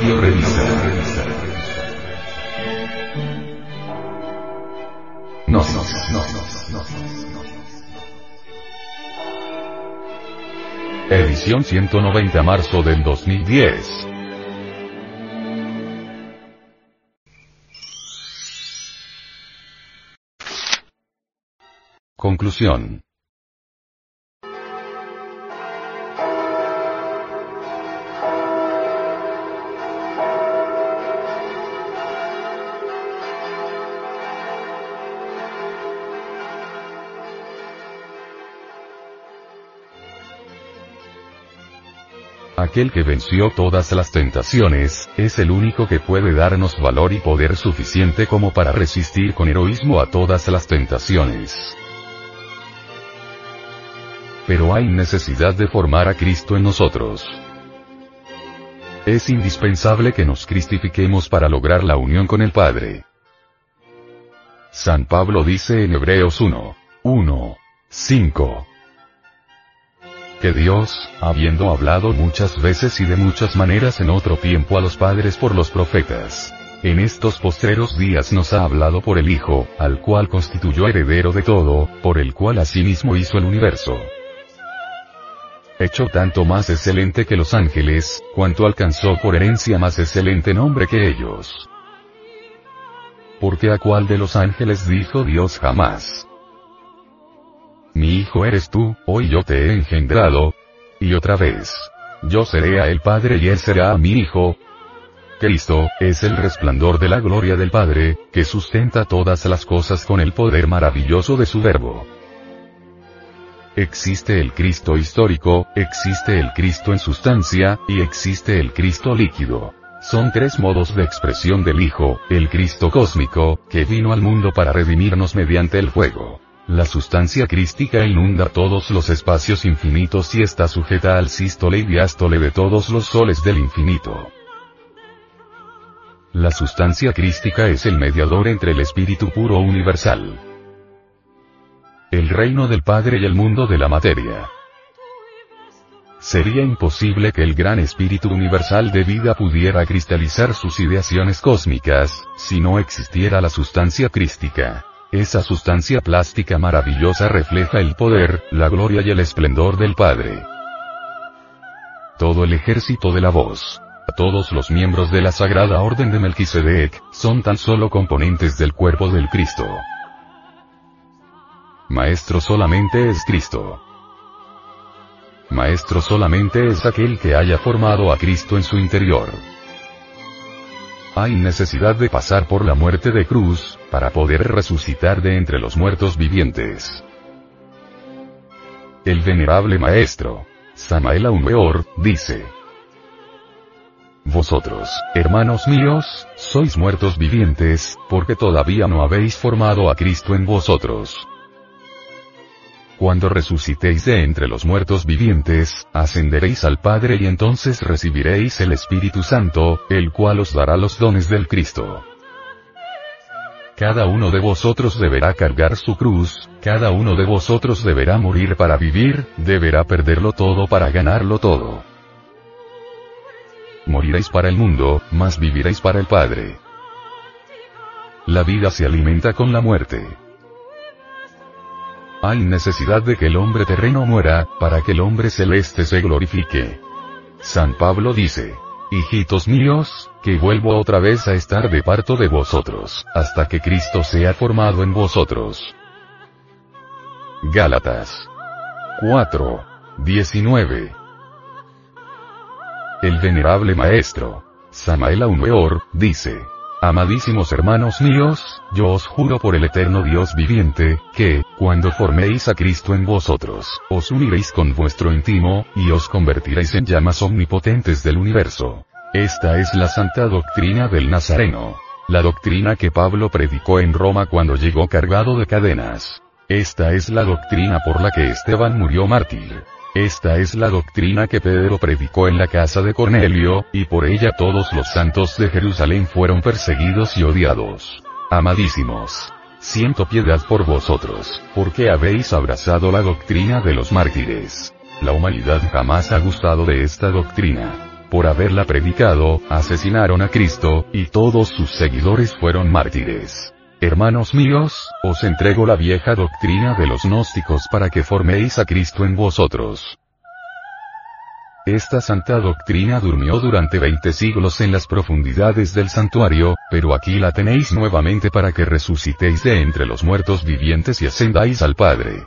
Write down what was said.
Audio Revista. No, no, no, no, Edición 190 marzo del 2010. Conclusión. Aquel que venció todas las tentaciones, es el único que puede darnos valor y poder suficiente como para resistir con heroísmo a todas las tentaciones. Pero hay necesidad de formar a Cristo en nosotros. Es indispensable que nos cristifiquemos para lograr la unión con el Padre. San Pablo dice en Hebreos 1. 1. 5 que Dios, habiendo hablado muchas veces y de muchas maneras en otro tiempo a los padres por los profetas, en estos postreros días nos ha hablado por el Hijo, al cual constituyó heredero de todo, por el cual asimismo hizo el universo. Hecho tanto más excelente que los ángeles, cuanto alcanzó por herencia más excelente nombre que ellos. Porque a cuál de los ángeles dijo Dios jamás, hijo eres tú, hoy yo te he engendrado. Y otra vez. Yo seré a Padre y él será a mi hijo. Cristo, es el resplandor de la gloria del Padre, que sustenta todas las cosas con el poder maravilloso de su verbo. Existe el Cristo histórico, existe el Cristo en sustancia, y existe el Cristo líquido. Son tres modos de expresión del Hijo, el Cristo cósmico, que vino al mundo para redimirnos mediante el fuego. La sustancia crística inunda todos los espacios infinitos y está sujeta al sístole y diástole de todos los soles del infinito. La sustancia crística es el mediador entre el espíritu puro universal. El reino del Padre y el mundo de la materia. Sería imposible que el gran espíritu universal de vida pudiera cristalizar sus ideaciones cósmicas, si no existiera la sustancia crística. Esa sustancia plástica maravillosa refleja el poder, la gloria y el esplendor del Padre. Todo el ejército de la voz. Todos los miembros de la Sagrada Orden de Melquisedec, son tan solo componentes del cuerpo del Cristo. Maestro solamente es Cristo. Maestro solamente es aquel que haya formado a Cristo en su interior. Hay necesidad de pasar por la muerte de cruz, para poder resucitar de entre los muertos vivientes. El venerable maestro, Samael Aumeor, dice, Vosotros, hermanos míos, sois muertos vivientes, porque todavía no habéis formado a Cristo en vosotros. Cuando resucitéis de entre los muertos vivientes, ascenderéis al Padre y entonces recibiréis el Espíritu Santo, el cual os dará los dones del Cristo. Cada uno de vosotros deberá cargar su cruz, cada uno de vosotros deberá morir para vivir, deberá perderlo todo para ganarlo todo. Moriréis para el mundo, mas viviréis para el Padre. La vida se alimenta con la muerte. Hay necesidad de que el hombre terreno muera, para que el hombre celeste se glorifique. San Pablo dice, Hijitos míos, que vuelvo otra vez a estar de parto de vosotros, hasta que Cristo sea formado en vosotros. Gálatas 4. 19. El venerable maestro, Samael Aumeor, dice, Amadísimos hermanos míos, yo os juro por el eterno Dios viviente, que, cuando forméis a Cristo en vosotros, os uniréis con vuestro íntimo, y os convertiréis en llamas omnipotentes del universo. Esta es la santa doctrina del Nazareno. La doctrina que Pablo predicó en Roma cuando llegó cargado de cadenas. Esta es la doctrina por la que Esteban murió mártir. Esta es la doctrina que Pedro predicó en la casa de Cornelio, y por ella todos los santos de Jerusalén fueron perseguidos y odiados. Amadísimos. Siento piedad por vosotros, porque habéis abrazado la doctrina de los mártires. La humanidad jamás ha gustado de esta doctrina. por haberla predicado, asesinaron a Cristo, y todos sus seguidores fueron mártires. Hermanos míos, os entrego la vieja doctrina de los gnósticos para que forméis a Cristo en vosotros. Esta santa doctrina durmió durante 20 siglos en las profundidades del santuario, pero aquí la tenéis nuevamente para que resucitéis de entre los muertos vivientes y ascendáis al Padre.